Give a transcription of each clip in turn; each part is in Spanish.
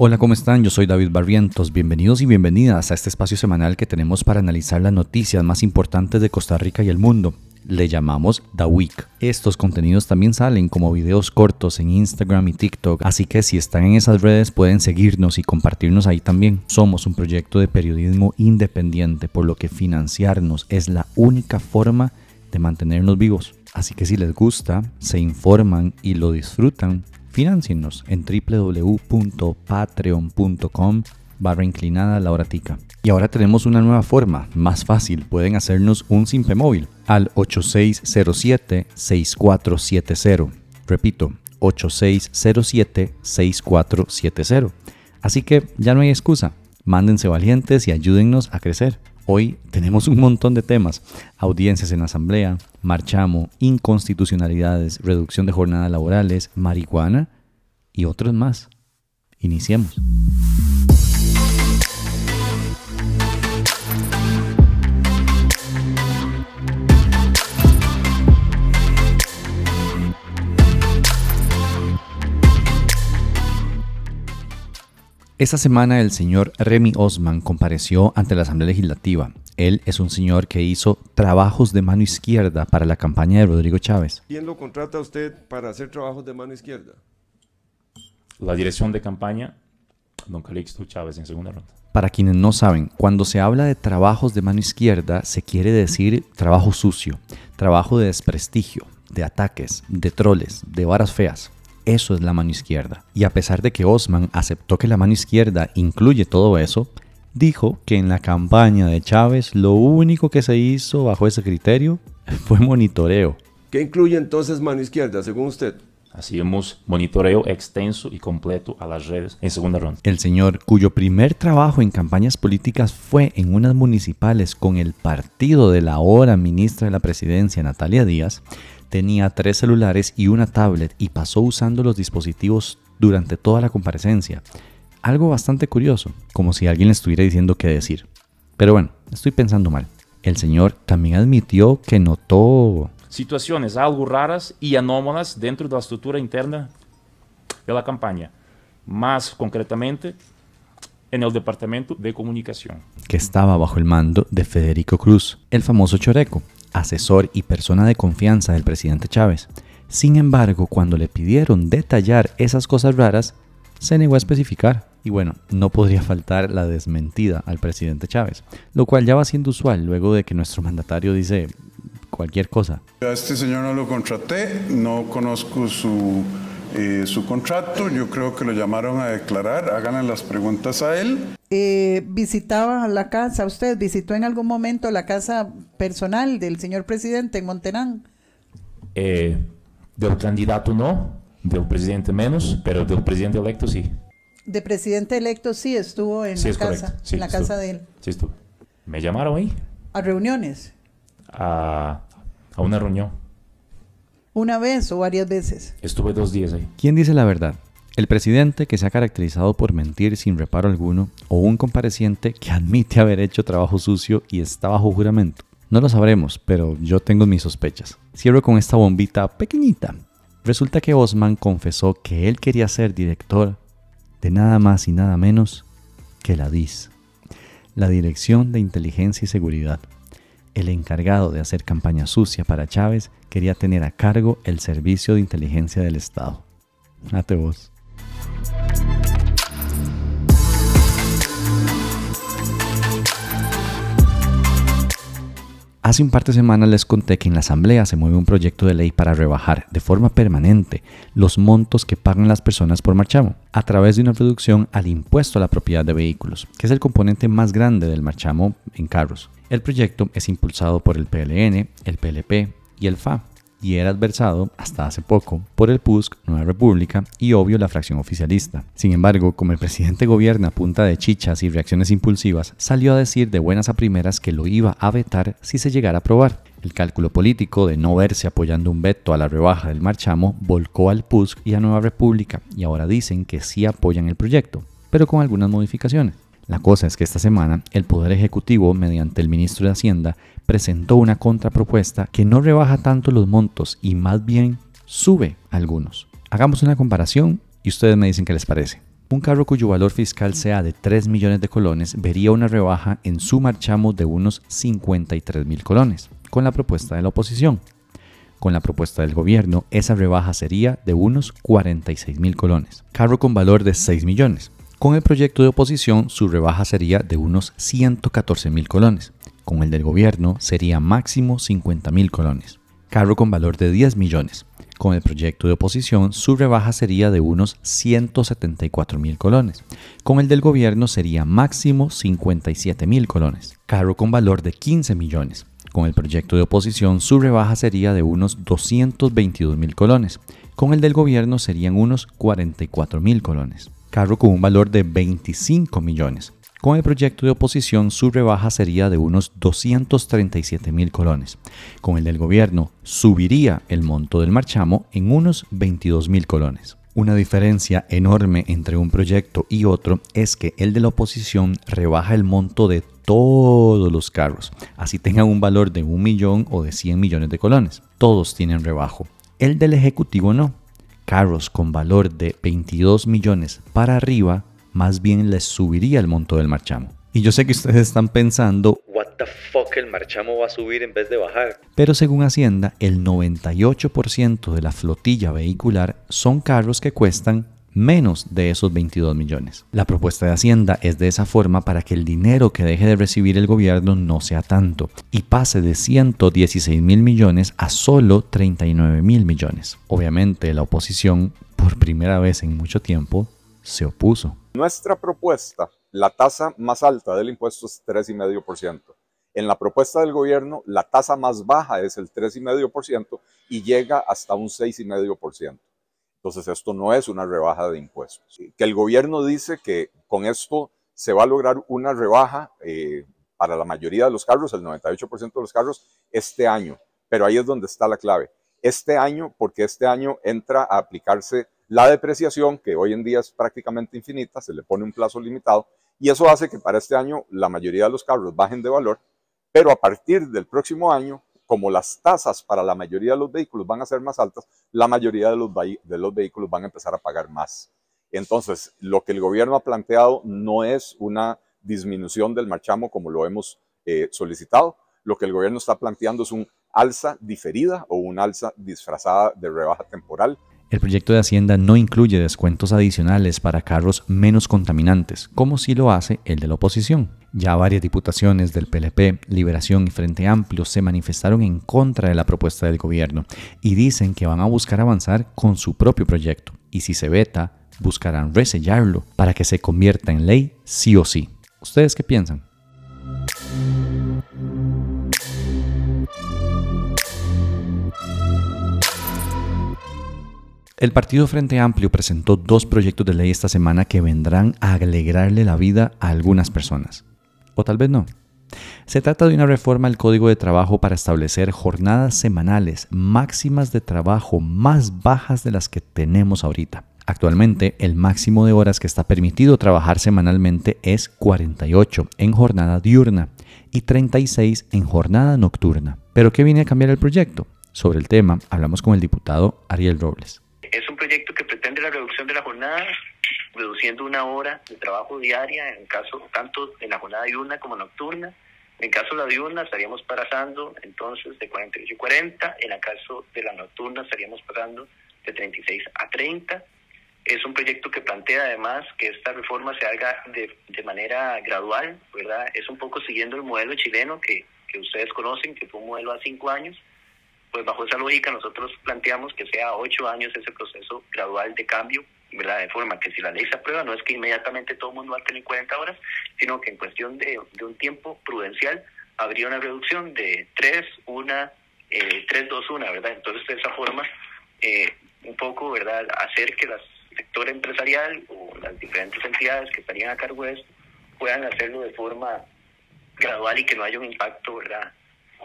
Hola, ¿cómo están? Yo soy David Barrientos. Bienvenidos y bienvenidas a este espacio semanal que tenemos para analizar las noticias más importantes de Costa Rica y el mundo. Le llamamos The Week. Estos contenidos también salen como videos cortos en Instagram y TikTok, así que si están en esas redes pueden seguirnos y compartirnos ahí también. Somos un proyecto de periodismo independiente, por lo que financiarnos es la única forma de mantenernos vivos. Así que si les gusta, se informan y lo disfrutan, Financienos en www.patreon.com barra inclinada la horatica. Y ahora tenemos una nueva forma, más fácil, pueden hacernos un simple móvil al 8607-6470. Repito, 8607-6470. Así que ya no hay excusa, mándense valientes y ayúdennos a crecer. Hoy tenemos un montón de temas, audiencias en asamblea, marchamo, inconstitucionalidades, reducción de jornadas laborales, marihuana y otros más. Iniciemos. Esta semana el señor Remy Osman compareció ante la Asamblea Legislativa. Él es un señor que hizo trabajos de mano izquierda para la campaña de Rodrigo Chávez. ¿Quién lo contrata a usted para hacer trabajos de mano izquierda? La dirección de campaña, don Calixto Chávez en segunda ronda. Para quienes no saben, cuando se habla de trabajos de mano izquierda, se quiere decir trabajo sucio, trabajo de desprestigio, de ataques, de troles, de varas feas. Eso es la mano izquierda. Y a pesar de que Osman aceptó que la mano izquierda incluye todo eso, dijo que en la campaña de Chávez lo único que se hizo bajo ese criterio fue monitoreo. ¿Qué incluye entonces mano izquierda, según usted? Hacíamos monitoreo extenso y completo a las redes en segunda ronda. El señor, cuyo primer trabajo en campañas políticas fue en unas municipales con el partido de la ahora ministra de la presidencia, Natalia Díaz, tenía tres celulares y una tablet y pasó usando los dispositivos durante toda la comparecencia. Algo bastante curioso, como si alguien le estuviera diciendo qué decir. Pero bueno, estoy pensando mal. El señor también admitió que notó... Situaciones algo raras y anómalas dentro de la estructura interna de la campaña. Más concretamente, en el Departamento de Comunicación. Que estaba bajo el mando de Federico Cruz, el famoso Choreco, asesor y persona de confianza del presidente Chávez. Sin embargo, cuando le pidieron detallar esas cosas raras, se negó a especificar. Y bueno, no podría faltar la desmentida al presidente Chávez, lo cual ya va siendo usual luego de que nuestro mandatario dice cualquier cosa. A este señor no lo contraté, no conozco su, eh, su contrato, yo creo que lo llamaron a declarar, háganle las preguntas a él. Eh, visitaba la casa, usted visitó en algún momento la casa personal del señor presidente en Monterán. Eh, del candidato no, del presidente menos, pero del presidente electo sí. De presidente electo sí estuvo en Sí, la es casa, correcto. Sí, en la estuvo. casa de él. Sí, estuvo. Me llamaron ahí A reuniones, a, a una reunión. Una vez o varias veces. Estuve dos días ahí. ¿Quién dice la verdad? ¿El presidente que se ha caracterizado por mentir sin reparo alguno o un compareciente que admite haber hecho trabajo sucio y está bajo juramento? No lo sabremos, pero yo tengo mis sospechas. Cierro con esta bombita pequeñita. Resulta que Osman confesó que él quería ser director de nada más y nada menos que la DIS, la Dirección de Inteligencia y Seguridad. El encargado de hacer campaña sucia para Chávez quería tener a cargo el Servicio de Inteligencia del Estado. Ate vos. Hace un par de semanas les conté que en la Asamblea se mueve un proyecto de ley para rebajar de forma permanente los montos que pagan las personas por marchamo a través de una reducción al impuesto a la propiedad de vehículos, que es el componente más grande del marchamo en carros. El proyecto es impulsado por el PLN, el PLP y el FA y era adversado hasta hace poco por el PUSC, Nueva República y obvio la fracción oficialista. Sin embargo, como el presidente gobierna a punta de chichas y reacciones impulsivas, salió a decir de buenas a primeras que lo iba a vetar si se llegara a aprobar. El cálculo político de no verse apoyando un veto a la rebaja del marchamo volcó al PUSC y a Nueva República y ahora dicen que sí apoyan el proyecto, pero con algunas modificaciones. La cosa es que esta semana el Poder Ejecutivo, mediante el ministro de Hacienda, presentó una contrapropuesta que no rebaja tanto los montos y más bien sube algunos. Hagamos una comparación y ustedes me dicen qué les parece. Un carro cuyo valor fiscal sea de 3 millones de colones vería una rebaja en su marchamo de unos 53 mil colones, con la propuesta de la oposición. Con la propuesta del gobierno, esa rebaja sería de unos 46 mil colones. Carro con valor de 6 millones. Con el proyecto de oposición, su rebaja sería de unos 114 mil colones. Con el del gobierno, sería máximo 50 mil colones. Carro con valor de 10 millones. Con el proyecto de oposición, su rebaja sería de unos 174 mil colones. Con el del gobierno sería máximo 57 mil colones. Carro con valor de 15 millones. Con el proyecto de oposición, su rebaja sería de unos 222 mil colones. Con el del gobierno serían unos 44 mil colones. Carro con un valor de 25 millones. Con el proyecto de oposición, su rebaja sería de unos 237 mil colones. Con el del gobierno, subiría el monto del marchamo en unos 22 mil colones. Una diferencia enorme entre un proyecto y otro es que el de la oposición rebaja el monto de todos los carros, así tengan un valor de un millón o de 100 millones de colones. Todos tienen rebajo. El del Ejecutivo no. Carros con valor de 22 millones para arriba, más bien les subiría el monto del marchamo. Y yo sé que ustedes están pensando, What the fuck, el marchamo va a subir en vez de bajar. pero según Hacienda, el 98% de la flotilla vehicular son carros que cuestan menos de esos 22 millones. La propuesta de Hacienda es de esa forma para que el dinero que deje de recibir el gobierno no sea tanto y pase de 116 mil millones a solo 39 mil millones. Obviamente la oposición, por primera vez en mucho tiempo, se opuso. Nuestra propuesta, la tasa más alta del impuesto es 3,5%. En la propuesta del gobierno, la tasa más baja es el 3,5% y llega hasta un 6,5%. Entonces, esto no es una rebaja de impuestos. Que el gobierno dice que con esto se va a lograr una rebaja eh, para la mayoría de los carros, el 98% de los carros, este año. Pero ahí es donde está la clave. Este año, porque este año entra a aplicarse la depreciación, que hoy en día es prácticamente infinita, se le pone un plazo limitado, y eso hace que para este año la mayoría de los carros bajen de valor, pero a partir del próximo año como las tasas para la mayoría de los vehículos van a ser más altas, la mayoría de los, vehículos van a empezar a pagar más. Entonces, lo que el gobierno ha planteado no es una disminución del marchamo como lo hemos eh, solicitado. Lo que el gobierno está planteando es un alza diferida o un alza disfrazada de rebaja temporal. El proyecto de Hacienda no incluye descuentos adicionales para carros menos contaminantes, como sí lo hace el de la oposición. Ya varias diputaciones del PLP, Liberación y Frente Amplio se manifestaron en contra de la propuesta del gobierno y dicen que van a buscar avanzar con su propio proyecto y si se veta, buscarán resellarlo para que se convierta en ley sí o sí. ¿Ustedes qué piensan? El Partido Frente Amplio presentó dos proyectos de ley esta semana que vendrán a alegrarle la vida a algunas personas. O tal vez no. Se trata de una reforma al Código de Trabajo para establecer jornadas semanales máximas de trabajo más bajas de las que tenemos ahorita. Actualmente, el máximo de horas que está permitido trabajar semanalmente es 48 en jornada diurna y 36 en jornada nocturna. ¿Pero qué viene a cambiar el proyecto? Sobre el tema hablamos con el diputado Ariel Robles. Jornada, reduciendo una hora de trabajo diaria, en caso tanto en la jornada diurna como nocturna. En caso de la diurna estaríamos pasando entonces de 48 a 40, en el caso de la nocturna estaríamos pasando de 36 a 30. Es un proyecto que plantea además que esta reforma se haga de, de manera gradual, ¿verdad? Es un poco siguiendo el modelo chileno que, que ustedes conocen, que fue un modelo a cinco años, pues bajo esa lógica nosotros planteamos que sea ocho años ese proceso gradual de cambio, ¿verdad? De forma que si la ley se aprueba, no es que inmediatamente todo el mundo va a tener 40 horas, sino que en cuestión de, de un tiempo prudencial habría una reducción de 3, 1, eh, 3, 2, 1, ¿verdad? Entonces de esa forma, eh, un poco, ¿verdad? Hacer que el sector empresarial o las diferentes entidades que estarían a cargo de esto puedan hacerlo de forma gradual y que no haya un impacto, ¿verdad?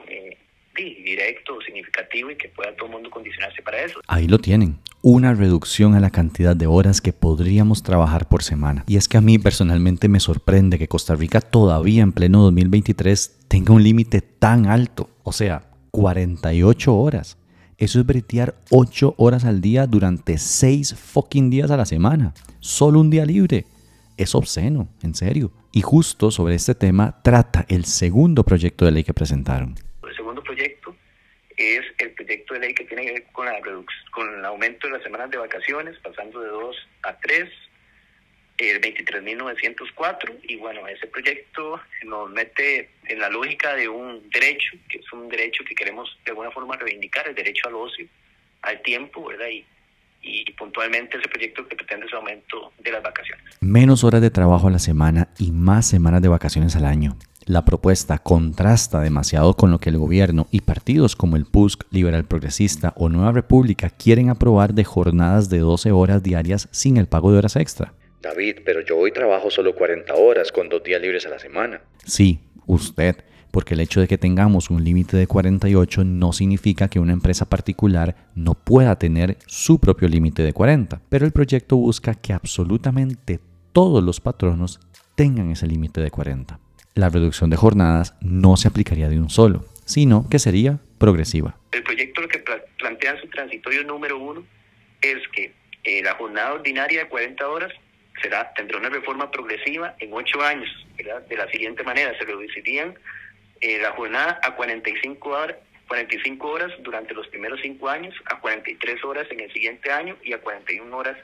Eh, directo, significativo y que pueda todo el mundo condicionarse para eso. Ahí lo tienen, una reducción a la cantidad de horas que podríamos trabajar por semana. Y es que a mí personalmente me sorprende que Costa Rica todavía en pleno 2023 tenga un límite tan alto, o sea, 48 horas. Eso es bretear 8 horas al día durante 6 fucking días a la semana. Solo un día libre. Es obsceno, en serio. Y justo sobre este tema trata el segundo proyecto de ley que presentaron. Es el proyecto de ley que tiene que ver con, la con el aumento de las semanas de vacaciones, pasando de 2 a 3, el 23.904 y bueno, ese proyecto nos mete en la lógica de un derecho, que es un derecho que queremos de alguna forma reivindicar, el derecho al ocio, al tiempo, ¿verdad? Y, y puntualmente ese proyecto que pretende ese aumento de las vacaciones. Menos horas de trabajo a la semana y más semanas de vacaciones al año. La propuesta contrasta demasiado con lo que el gobierno y partidos como el PUSC, Liberal Progresista o Nueva República quieren aprobar de jornadas de 12 horas diarias sin el pago de horas extra. David, pero yo hoy trabajo solo 40 horas con dos días libres a la semana. Sí, usted, porque el hecho de que tengamos un límite de 48 no significa que una empresa particular no pueda tener su propio límite de 40, pero el proyecto busca que absolutamente todos los patronos tengan ese límite de 40. La reducción de jornadas no se aplicaría de un solo, sino que sería progresiva. El proyecto lo que plantea en su transitorio número uno es que eh, la jornada ordinaria de 40 horas será, tendrá una reforma progresiva en ocho años, De la siguiente manera, se reducirían eh, la jornada a 45 horas, 45 horas durante los primeros cinco años, a 43 horas en el siguiente año y a 41 horas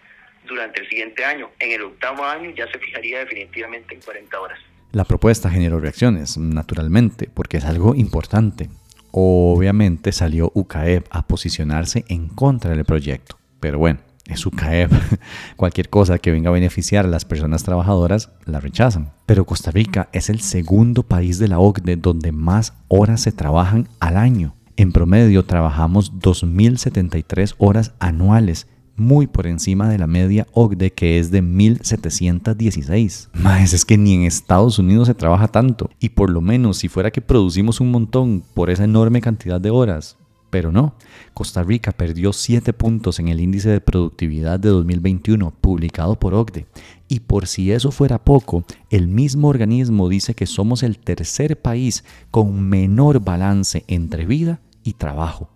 durante el siguiente año. En el octavo año ya se fijaría definitivamente en 40 horas. La propuesta generó reacciones, naturalmente, porque es algo importante. Obviamente salió UCAEP a posicionarse en contra del proyecto, pero bueno, su CAEP. Cualquier cosa que venga a beneficiar a las personas trabajadoras la rechazan. Pero Costa Rica es el segundo país de la OCDE donde más horas se trabajan al año. En promedio trabajamos 2.073 horas anuales, muy por encima de la media OCDE que es de 1.716. Más es que ni en Estados Unidos se trabaja tanto. Y por lo menos si fuera que producimos un montón por esa enorme cantidad de horas, pero no, Costa Rica perdió 7 puntos en el índice de productividad de 2021 publicado por OCDE. Y por si eso fuera poco, el mismo organismo dice que somos el tercer país con menor balance entre vida y trabajo.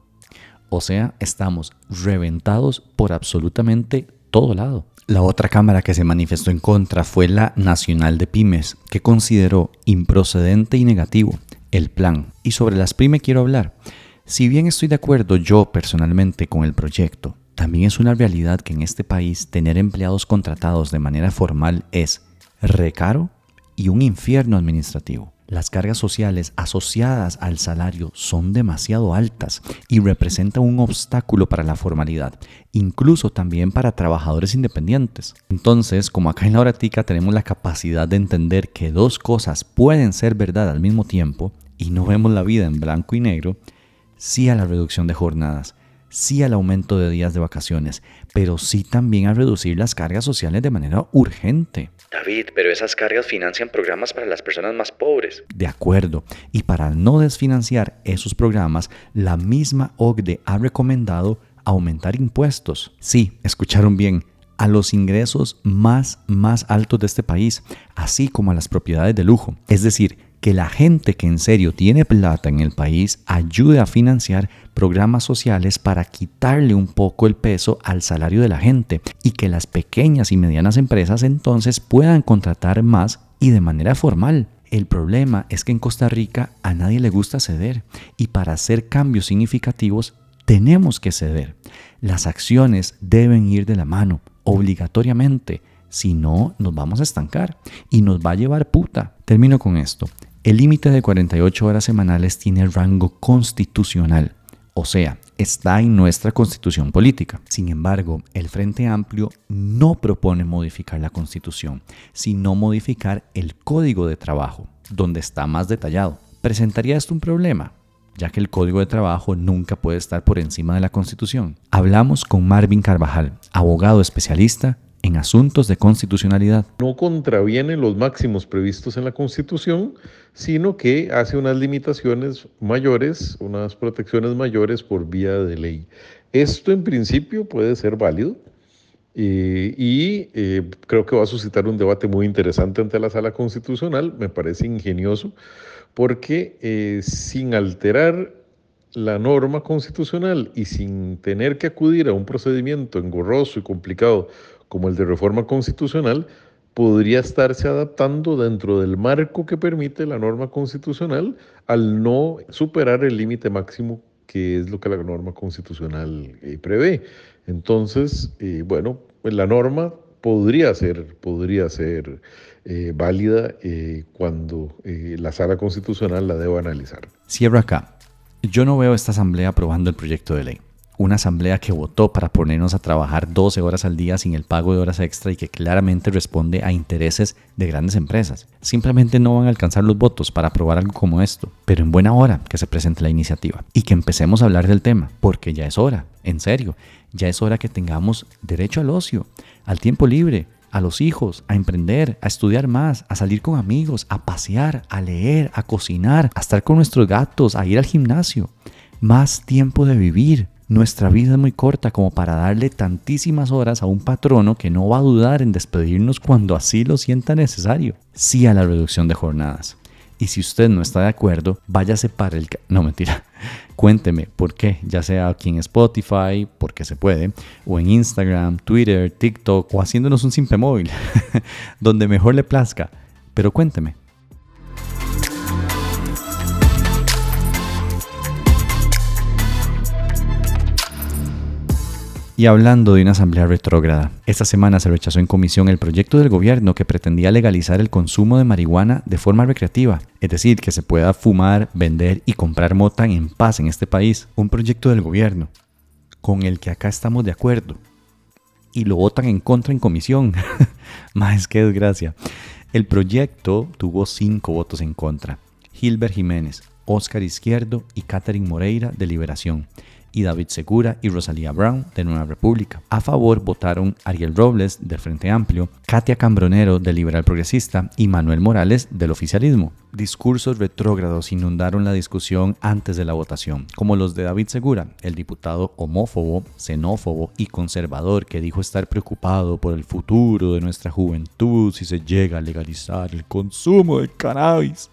O sea, estamos reventados por absolutamente todo lado. La otra cámara que se manifestó en contra fue la Nacional de Pymes, que consideró improcedente y negativo el plan. Y sobre las pymes quiero hablar. Si bien estoy de acuerdo yo personalmente con el proyecto, también es una realidad que en este país tener empleados contratados de manera formal es recaro y un infierno administrativo. Las cargas sociales asociadas al salario son demasiado altas y representan un obstáculo para la formalidad, incluso también para trabajadores independientes. Entonces, como acá en la horatica tenemos la capacidad de entender que dos cosas pueden ser verdad al mismo tiempo y no vemos la vida en blanco y negro, sí a la reducción de jornadas, sí al aumento de días de vacaciones, pero sí también a reducir las cargas sociales de manera urgente. David, pero esas cargas financian programas para las personas más pobres. De acuerdo, y para no desfinanciar esos programas, la misma OCDE ha recomendado aumentar impuestos. Sí, escucharon bien, a los ingresos más, más altos de este país, así como a las propiedades de lujo. Es decir, que la gente que en serio tiene plata en el país ayude a financiar programas sociales para quitarle un poco el peso al salario de la gente y que las pequeñas y medianas empresas entonces puedan contratar más y de manera formal. El problema es que en Costa Rica a nadie le gusta ceder y para hacer cambios significativos tenemos que ceder. Las acciones deben ir de la mano, obligatoriamente. Si no, nos vamos a estancar y nos va a llevar puta. Termino con esto. El límite de 48 horas semanales tiene rango constitucional, o sea, está en nuestra constitución política. Sin embargo, el Frente Amplio no propone modificar la constitución, sino modificar el código de trabajo, donde está más detallado. ¿Presentaría esto un problema? ya que el código de trabajo nunca puede estar por encima de la Constitución. Hablamos con Marvin Carvajal, abogado especialista en asuntos de constitucionalidad. No contraviene los máximos previstos en la Constitución, sino que hace unas limitaciones mayores, unas protecciones mayores por vía de ley. Esto en principio puede ser válido y eh, creo que va a suscitar un debate muy interesante ante la sala constitucional, me parece ingenioso, porque eh, sin alterar la norma constitucional y sin tener que acudir a un procedimiento engorroso y complicado como el de reforma constitucional, podría estarse adaptando dentro del marco que permite la norma constitucional al no superar el límite máximo que es lo que la norma constitucional eh, prevé. Entonces, eh, bueno, pues la norma podría ser, eh, válida cuando la sala constitucional la deba analizar. Cierro acá. Yo no veo esta asamblea aprobando el proyecto de ley una asamblea que votó para ponernos a trabajar 12 horas al día sin el pago de horas extra y que claramente responde a intereses de grandes empresas. Simplemente no van a alcanzar los votos para aprobar algo como esto, pero en buena hora que se presente la iniciativa y que empecemos a hablar del tema, porque ya es hora, en serio, ya es hora que tengamos derecho al ocio, al tiempo libre, a los hijos, a emprender, a estudiar más, a salir con amigos, a pasear, a leer, a cocinar, a estar con nuestros gatos, a ir al gimnasio. Más tiempo de vivir, nuestra vida es muy corta como para darle tantísimas horas a un patrono que no va a dudar en despedirnos cuando así lo sienta necesario. Sí a la reducción de jornadas. Y si usted no está de acuerdo, váyase para el... No, mentira. Cuénteme por qué, ya sea aquí en Spotify, porque se puede, o en Instagram, Twitter, TikTok, o haciéndonos un simple móvil, donde mejor le plazca. Pero cuénteme, Y hablando de una asamblea retrógrada, esta semana se rechazó en comisión el proyecto del gobierno que pretendía legalizar el consumo de marihuana de forma recreativa, es decir, que se pueda fumar, vender y comprar mota en paz en este país. Un proyecto del gobierno con el que acá estamos de acuerdo. Y lo votan en contra en comisión. Más que desgracia. El proyecto tuvo cinco votos en contra. Gilbert Jiménez, Óscar Izquierdo y Catherine Moreira de Liberación y David Segura y Rosalía Brown de Nueva República. A favor votaron Ariel Robles del Frente Amplio, Katia Cambronero del Liberal Progresista y Manuel Morales del Oficialismo. Discursos retrógrados inundaron la discusión antes de la votación, como los de David Segura, el diputado homófobo, xenófobo y conservador que dijo estar preocupado por el futuro de nuestra juventud si se llega a legalizar el consumo de cannabis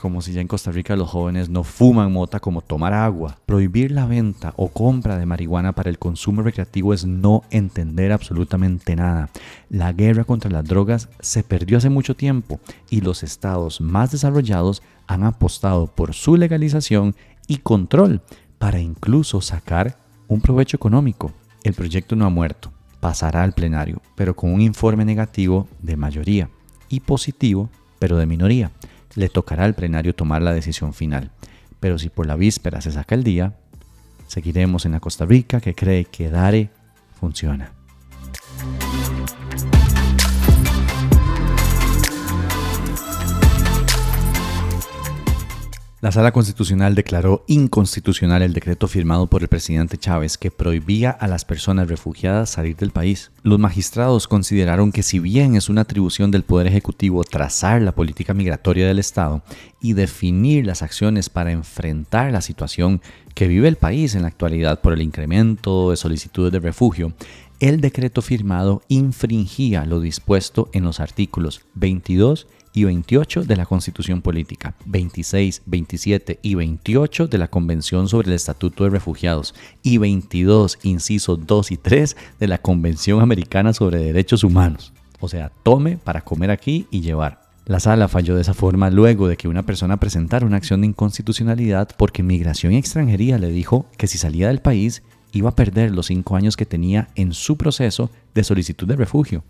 como si ya en Costa Rica los jóvenes no fuman mota como tomar agua. Prohibir la venta o compra de marihuana para el consumo recreativo es no entender absolutamente nada. La guerra contra las drogas se perdió hace mucho tiempo y los estados más desarrollados han apostado por su legalización y control para incluso sacar un provecho económico. El proyecto no ha muerto, pasará al plenario, pero con un informe negativo de mayoría y positivo, pero de minoría le tocará al plenario tomar la decisión final. Pero si por la víspera se saca el día, seguiremos en la Costa Rica que cree que DARE funciona. La Sala Constitucional declaró inconstitucional el decreto firmado por el presidente Chávez que prohibía a las personas refugiadas salir del país. Los magistrados consideraron que si bien es una atribución del Poder Ejecutivo trazar la política migratoria del Estado y definir las acciones para enfrentar la situación que vive el país en la actualidad por el incremento de solicitudes de refugio, el decreto firmado infringía lo dispuesto en los artículos 22 y 28 de la Constitución Política, 26, 27 y 28 de la Convención sobre el Estatuto de Refugiados y 22, incisos 2 y 3 de la Convención Americana sobre Derechos Humanos. O sea, tome para comer aquí y llevar. La sala falló de esa forma luego de que una persona presentara una acción de inconstitucionalidad porque Migración y Extranjería le dijo que si salía del país iba a perder los cinco años que tenía en su proceso de solicitud de refugio.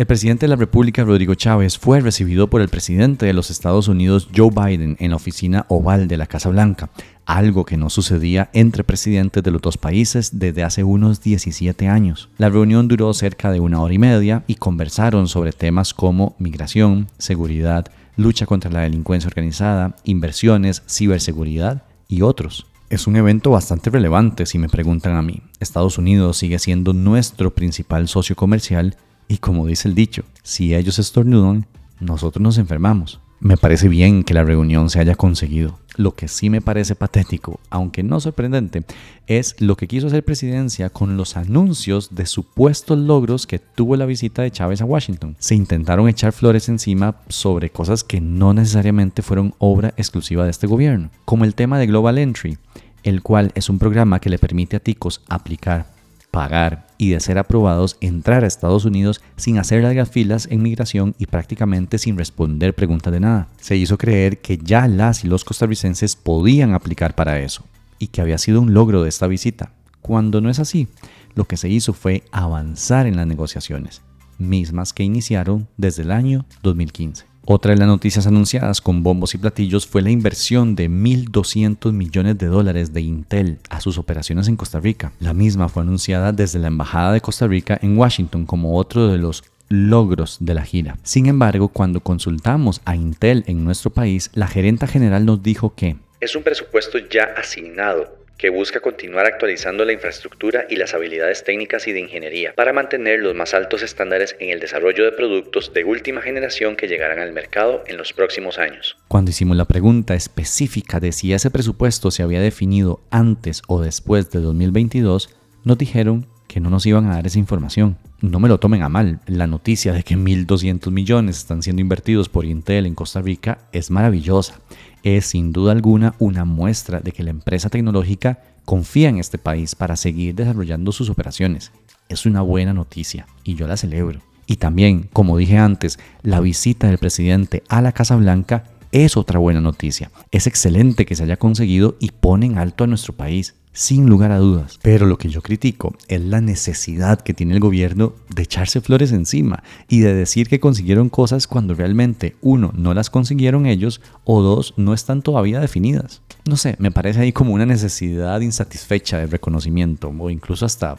El presidente de la República, Rodrigo Chávez, fue recibido por el presidente de los Estados Unidos, Joe Biden, en la oficina oval de la Casa Blanca, algo que no sucedía entre presidentes de los dos países desde hace unos 17 años. La reunión duró cerca de una hora y media y conversaron sobre temas como migración, seguridad, lucha contra la delincuencia organizada, inversiones, ciberseguridad y otros. Es un evento bastante relevante si me preguntan a mí. Estados Unidos sigue siendo nuestro principal socio comercial y como dice el dicho, si ellos estornudan, nosotros nos enfermamos. Me parece bien que la reunión se haya conseguido. Lo que sí me parece patético, aunque no sorprendente, es lo que quiso hacer presidencia con los anuncios de supuestos logros que tuvo la visita de Chávez a Washington. Se intentaron echar flores encima sobre cosas que no necesariamente fueron obra exclusiva de este gobierno, como el tema de Global Entry, el cual es un programa que le permite a ticos aplicar pagar y de ser aprobados entrar a Estados Unidos sin hacer largas filas en migración y prácticamente sin responder preguntas de nada. Se hizo creer que ya las y los costarricenses podían aplicar para eso y que había sido un logro de esta visita, cuando no es así. Lo que se hizo fue avanzar en las negociaciones, mismas que iniciaron desde el año 2015. Otra de las noticias anunciadas con bombos y platillos fue la inversión de 1.200 millones de dólares de Intel a sus operaciones en Costa Rica. La misma fue anunciada desde la Embajada de Costa Rica en Washington como otro de los logros de la gira. Sin embargo, cuando consultamos a Intel en nuestro país, la gerenta general nos dijo que es un presupuesto ya asignado que busca continuar actualizando la infraestructura y las habilidades técnicas y de ingeniería para mantener los más altos estándares en el desarrollo de productos de última generación que llegarán al mercado en los próximos años. Cuando hicimos la pregunta específica de si ese presupuesto se había definido antes o después de 2022, nos dijeron que no nos iban a dar esa información. No me lo tomen a mal, la noticia de que 1.200 millones están siendo invertidos por Intel en Costa Rica es maravillosa es sin duda alguna una muestra de que la empresa tecnológica confía en este país para seguir desarrollando sus operaciones. Es una buena noticia y yo la celebro. Y también, como dije antes, la visita del presidente a la Casa Blanca es otra buena noticia. Es excelente que se haya conseguido y pone en alto a nuestro país sin lugar a dudas. Pero lo que yo critico es la necesidad que tiene el gobierno de echarse flores encima y de decir que consiguieron cosas cuando realmente, uno, no las consiguieron ellos o dos, no están todavía definidas. No sé, me parece ahí como una necesidad insatisfecha de reconocimiento o incluso hasta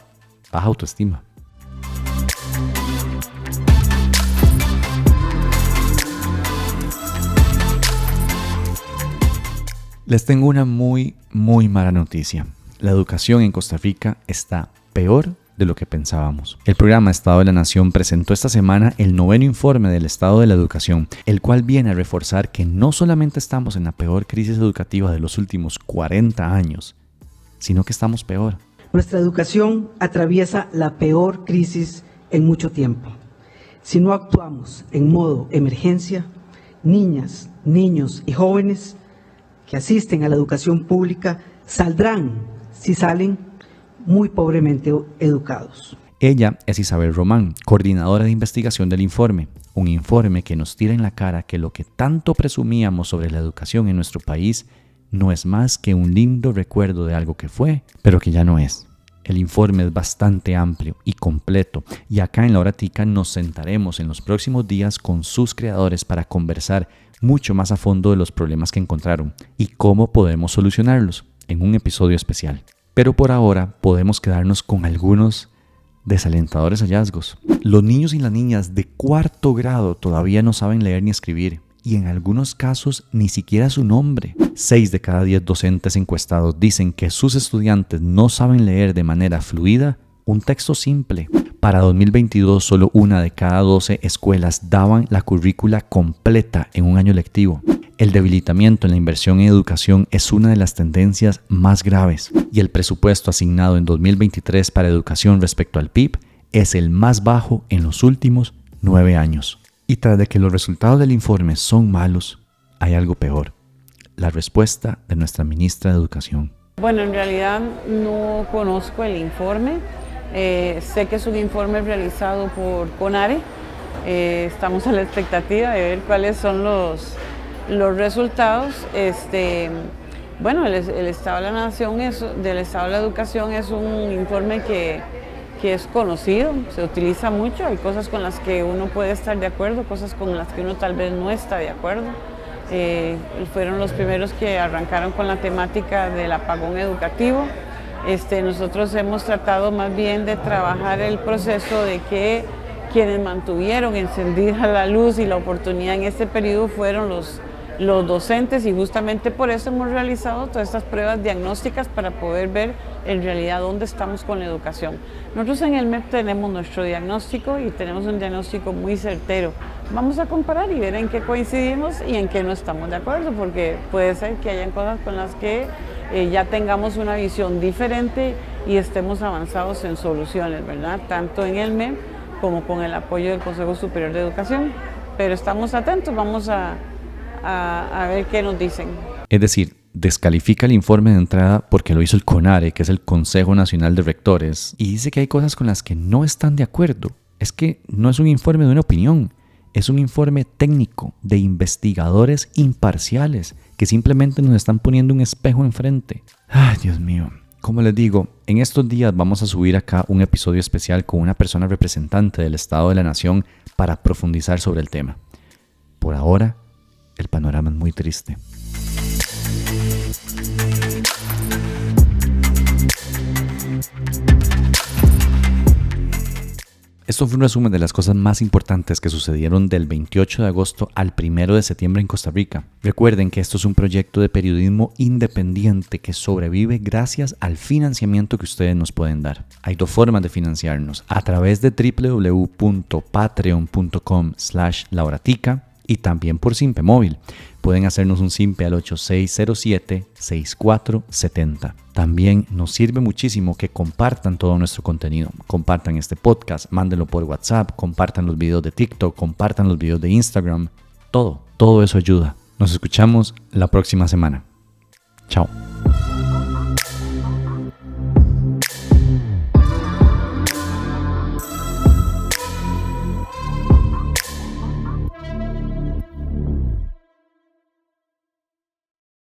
baja autoestima. Les tengo una muy, muy mala noticia la educación en Costa Rica está peor de lo que pensábamos. El programa Estado de la Nación presentó esta semana el noveno informe del estado de la educación, el cual viene a reforzar que no solamente estamos en la peor crisis educativa de los últimos 40 años, sino que estamos peor. Nuestra educación atraviesa la peor crisis en mucho tiempo. Si no actuamos en modo emergencia, niñas, niños y jóvenes que asisten a la educación pública saldrán si salen muy pobremente educados. Ella es Isabel Román, coordinadora de investigación del informe, un informe que nos tira en la cara que lo que tanto presumíamos sobre la educación en nuestro país no es más que un lindo recuerdo de algo que fue, pero que ya no es. El informe es bastante amplio y completo y acá en la Horatica nos sentaremos en los próximos días con sus creadores para conversar mucho más a fondo de los problemas que encontraron y cómo podemos solucionarlos en un episodio especial. Pero por ahora podemos quedarnos con algunos desalentadores hallazgos. Los niños y las niñas de cuarto grado todavía no saben leer ni escribir y en algunos casos ni siquiera su nombre. Seis de cada diez docentes encuestados dicen que sus estudiantes no saben leer de manera fluida un texto simple. Para 2022 solo una de cada 12 escuelas daban la currícula completa en un año lectivo. El debilitamiento en la inversión en educación es una de las tendencias más graves y el presupuesto asignado en 2023 para educación respecto al PIB es el más bajo en los últimos nueve años. Y tras de que los resultados del informe son malos, hay algo peor. La respuesta de nuestra ministra de Educación. Bueno, en realidad no conozco el informe. Eh, sé que es un informe realizado por CONARE. Eh, estamos a la expectativa de ver cuáles son los, los resultados, este, bueno, el, Estado de la Nación, es, del Estado de la Educación es un informe que, es conocido, se utiliza mucho, hay cosas con las que uno puede estar de acuerdo, cosas con las que uno tal vez no está de acuerdo. Eh, fueron los primeros que arrancaron con la temática del apagón educativo. Este, nosotros hemos tratado más bien de trabajar el proceso de que quienes mantuvieron encendida la luz y la oportunidad en este periodo fueron los los docentes y justamente por eso hemos realizado todas estas pruebas diagnósticas para poder ver en realidad dónde estamos con la educación. Nosotros en el MEP tenemos nuestro diagnóstico y tenemos un diagnóstico muy certero, vamos a comparar y ver en qué coincidimos y en qué no estamos de acuerdo, porque puede ser que hayan cosas con las que eh, ya tengamos una visión diferente y estemos avanzados en soluciones, ¿verdad? Tanto en el MEM como con el apoyo del Consejo Superior de Educación. Pero estamos atentos, vamos a, a, a ver qué nos dicen. Es decir, descalifica el informe de entrada porque lo hizo el CONARE, que es el Consejo Nacional de Rectores, y dice que hay cosas con las que no están de acuerdo. Es que no es un informe de una opinión, es un informe técnico de investigadores imparciales que simplemente nos están poniendo un espejo enfrente. Ay, Dios mío. Como les digo, en estos días vamos a subir acá un episodio especial con una persona representante del Estado de la Nación para profundizar sobre el tema. Por ahora, el panorama es muy triste. Esto fue un resumen de las cosas más importantes que sucedieron del 28 de agosto al 1 de septiembre en Costa Rica. Recuerden que esto es un proyecto de periodismo independiente que sobrevive gracias al financiamiento que ustedes nos pueden dar. Hay dos formas de financiarnos, a través de www.patreon.com slash lauratica y también por Simpe Móvil. Pueden hacernos un Simpe al 8607-6470. También nos sirve muchísimo que compartan todo nuestro contenido. Compartan este podcast, mándenlo por WhatsApp, compartan los videos de TikTok, compartan los videos de Instagram. Todo, todo eso ayuda. Nos escuchamos la próxima semana. Chao.